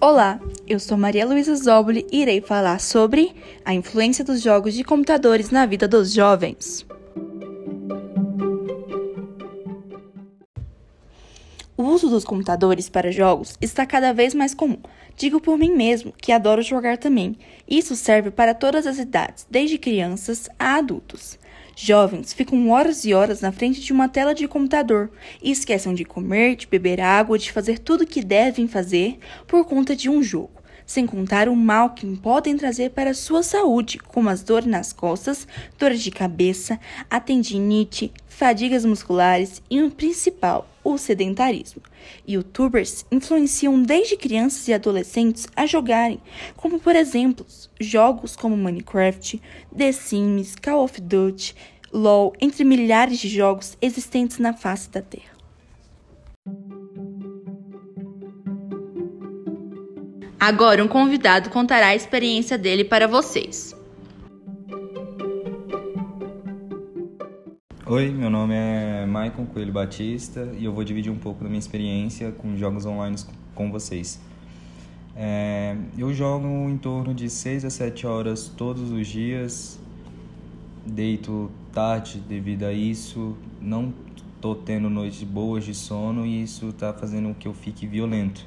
Olá, eu sou Maria Luísa Zoboli e irei falar sobre a influência dos jogos de computadores na vida dos jovens. O uso dos computadores para jogos está cada vez mais comum. Digo por mim mesmo que adoro jogar também. Isso serve para todas as idades, desde crianças a adultos. Jovens ficam horas e horas na frente de uma tela de computador e esquecem de comer, de beber água, de fazer tudo o que devem fazer por conta de um jogo sem contar o mal que podem trazer para a sua saúde, como as dores nas costas, dores de cabeça, a tendinite, fadigas musculares e, o principal, o sedentarismo. Youtubers influenciam desde crianças e adolescentes a jogarem, como por exemplo, jogos como Minecraft, The Sims, Call of Duty, LoL, entre milhares de jogos existentes na face da Terra. Agora, um convidado contará a experiência dele para vocês. Oi, meu nome é Maicon Coelho Batista e eu vou dividir um pouco da minha experiência com jogos online com vocês. É, eu jogo em torno de 6 a 7 horas todos os dias, deito tarde devido a isso, não tô tendo noites boas de sono e isso tá fazendo com que eu fique violento.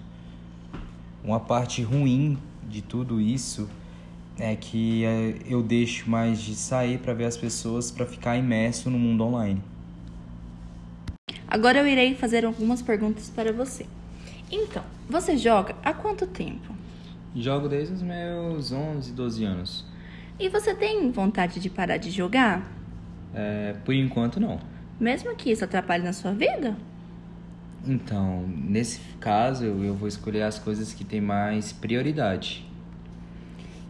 Uma parte ruim de tudo isso é que é, eu deixo mais de sair para ver as pessoas para ficar imerso no mundo online. Agora eu irei fazer algumas perguntas para você. Então, você joga há quanto tempo? Jogo desde os meus 11, 12 anos. E você tem vontade de parar de jogar? É, por enquanto, não. Mesmo que isso atrapalhe na sua vida? Então, nesse caso, eu vou escolher as coisas que têm mais prioridade.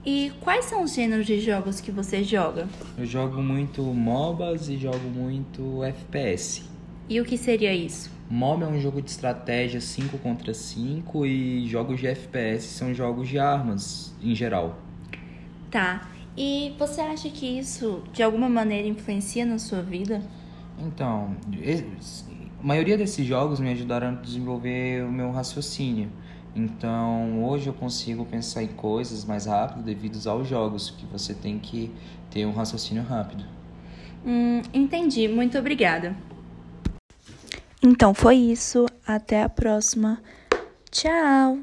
E quais são os gêneros de jogos que você joga? Eu jogo muito MOBAs e jogo muito FPS. E o que seria isso? MOBA é um jogo de estratégia 5 contra 5 e jogos de FPS são jogos de armas em geral. Tá. E você acha que isso de alguma maneira influencia na sua vida? Então, a maioria desses jogos me ajudaram a desenvolver o meu raciocínio. Então, hoje eu consigo pensar em coisas mais rápido devido aos jogos, que você tem que ter um raciocínio rápido. Hum, entendi. Muito obrigada. Então foi isso. Até a próxima. Tchau!